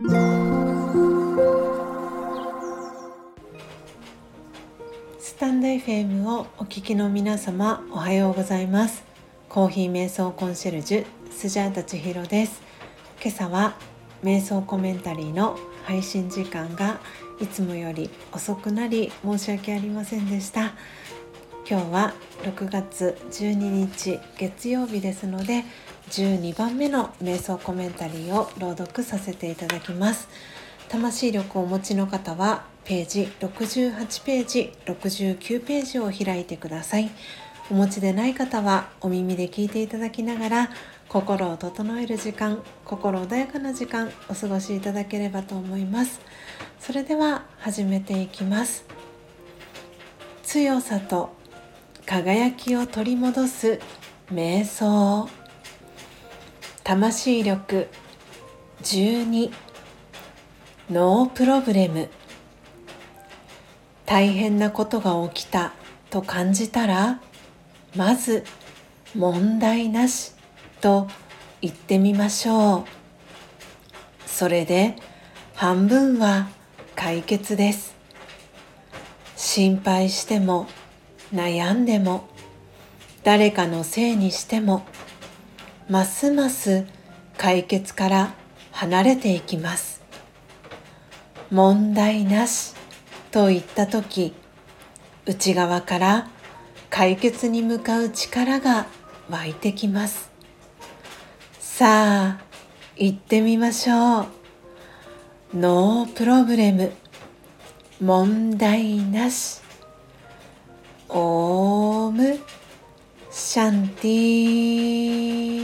スタンド FM をお聞きの皆様おはようございます。コーヒー瞑想コンシェルジュスジャータ千尋です。今朝は瞑想コメンタリーの配信時間がいつもより遅くなり申し訳ありませんでした。今日は6月12日月曜日ですので12番目の瞑想コメンタリーを朗読させていただきます。魂力をお持ちの方はページ68ページ69ページを開いてください。お持ちでない方はお耳で聞いていただきながら心を整える時間心穏やかな時間お過ごしいただければと思います。それでは始めていきます。強さと輝きを取り戻す瞑想。魂力12ノープロブレム。大変なことが起きたと感じたらまず問題なしと言ってみましょう。それで半分は解決です。心配しても悩んでも誰かのせいにしてもますます解決から離れていきます。問題なしと言った時内側から解決に向かう力が湧いてきます。さあ行ってみましょう。ノープロブレム。問題なし。オームシャンティー。